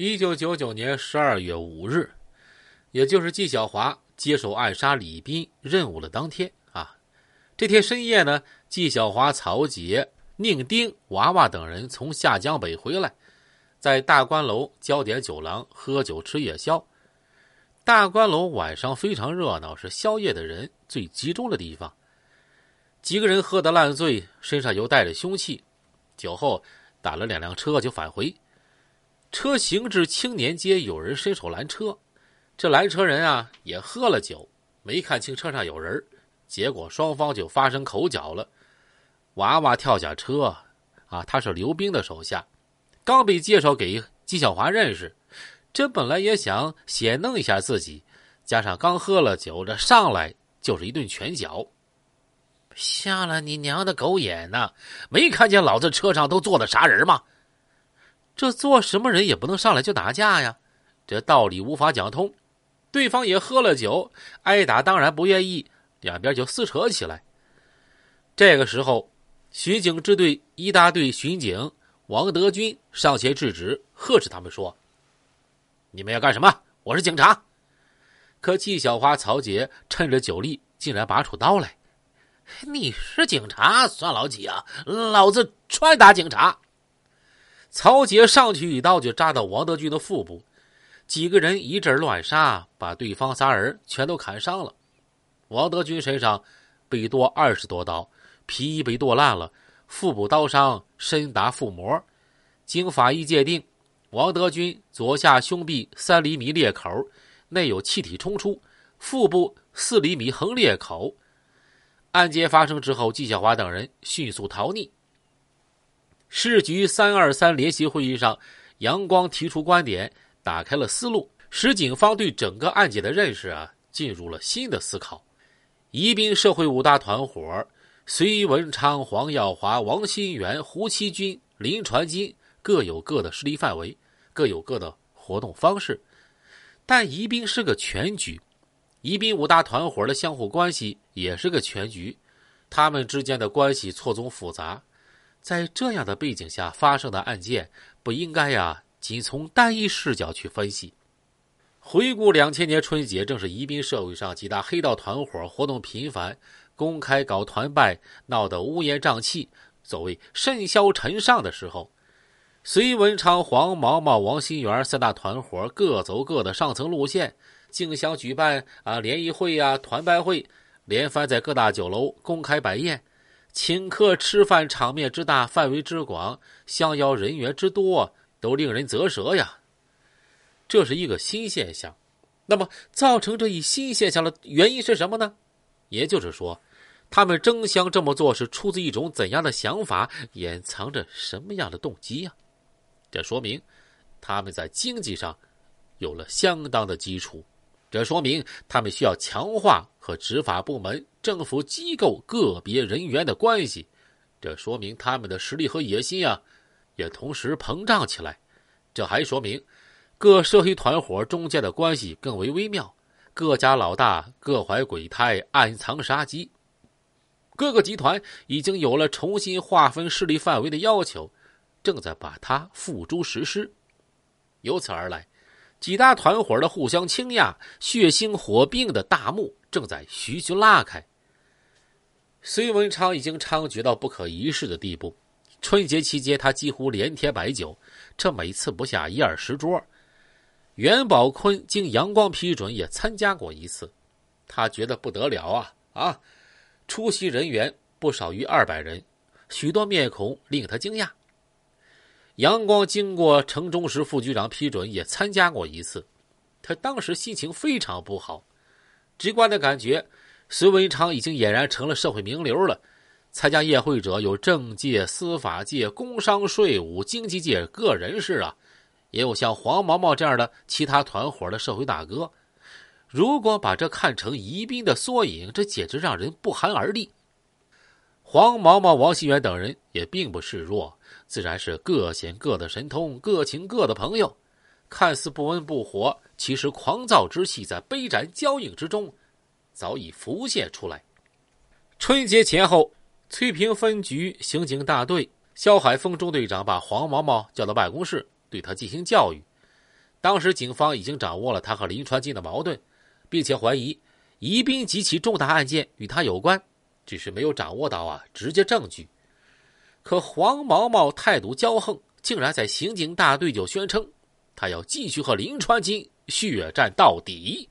一九九九年十二月五日，也就是纪晓华接手暗杀李斌任务的当天啊。这天深夜呢，纪晓华、曹杰、宁丁、娃娃等人从下江北回来，在大观楼焦点酒廊喝酒吃夜宵。大观楼晚上非常热闹，是宵夜的人最集中的地方。几个人喝得烂醉，身上又带着凶器，酒后打了两辆车就返回。车行至青年街，有人伸手拦车，这拦车人啊也喝了酒，没看清车上有人，结果双方就发生口角了。娃娃跳下车，啊，他是刘冰的手下，刚被介绍给纪晓华认识，这本来也想显弄一下自己，加上刚喝了酒，这上来就是一顿拳脚。瞎了你娘的狗眼呐！没看见老子车上都坐的啥人吗？这做什么人也不能上来就打架呀，这道理无法讲通。对方也喝了酒，挨打当然不愿意，两边就撕扯起来。这个时候，巡警支队一大队巡警王德军上前制止，呵斥他们说：“你们要干什么？我是警察。”可纪小花、曹杰趁着酒力，竟然拔出刀来。“你是警察，算老几啊？老子专打警察！”曹杰上去一刀就扎到王德军的腹部，几个人一阵乱杀，把对方仨人全都砍伤了。王德军身上被剁二十多刀，皮衣被剁烂了，腹部刀伤深达腹膜。经法医鉴定，王德军左下胸壁三厘米裂口，内有气体冲出，腹部四厘米横裂口。案件发生之后，纪晓华等人迅速逃匿。市局三二三联席会议上，杨光提出观点，打开了思路，使警方对整个案件的认识啊进入了新的思考。宜宾社会五大团伙，隋文昌、黄耀华、王新元、胡七军、林传金各有各的势力范围，各有各的活动方式。但宜宾是个全局，宜宾五大团伙的相互关系也是个全局，他们之间的关系错综复杂。在这样的背景下发生的案件，不应该呀，仅从单一视角去分析。回顾两千年春节，正是宜宾社会上几大黑道团伙活动频繁、公开搞团拜、闹得乌烟瘴气、所谓甚嚣尘上的时候。隋文昌、黄毛毛、王新元三大团伙各走各的上层路线，竞相举办啊联谊会呀、团拜会，连番在各大酒楼公开摆宴。请客吃饭场面之大，范围之广，相邀人员之多，都令人啧舌呀。这是一个新现象。那么，造成这一新现象的原因是什么呢？也就是说，他们争相这么做是出自一种怎样的想法，掩藏着什么样的动机呀？这说明他们在经济上有了相当的基础。这说明他们需要强化和执法部门、政府机构个别人员的关系。这说明他们的实力和野心啊，也同时膨胀起来。这还说明各涉黑团伙中间的关系更为微妙，各家老大各怀鬼胎，暗藏杀机。各个集团已经有了重新划分势力范围的要求，正在把它付诸实施。由此而来。几大团伙的互相倾轧、血腥火并的大幕正在徐徐拉开。隋文昌已经猖獗到不可一世的地步。春节期间，他几乎连天摆酒，这每次不下一二十桌。袁宝坤经杨光批准也参加过一次，他觉得不得了啊啊！出席人员不少于二百人，许多面孔令他惊讶。杨光经过城中市副局长批准，也参加过一次。他当时心情非常不好，直观的感觉，隋文昌已经俨然成了社会名流了。参加宴会者有政界、司法界、工商、税务、经济界各人士啊，也有像黄毛毛这样的其他团伙的社会大哥。如果把这看成宜宾的缩影，这简直让人不寒而栗。黄毛毛、王新元等人也并不示弱。自然是各显各的神通，各请各的朋友。看似不温不火，其实狂躁之气在杯盏交映之中，早已浮现出来。春节前后，翠屏分局刑警大队肖海峰中队长把黄毛毛叫到办公室，对他进行教育。当时警方已经掌握了他和林传金的矛盾，并且怀疑宜宾几起重大案件与他有关，只是没有掌握到啊直接证据。可黄毛毛态度骄横，竟然在刑警大队就宣称，他要继续和林传金血战到底。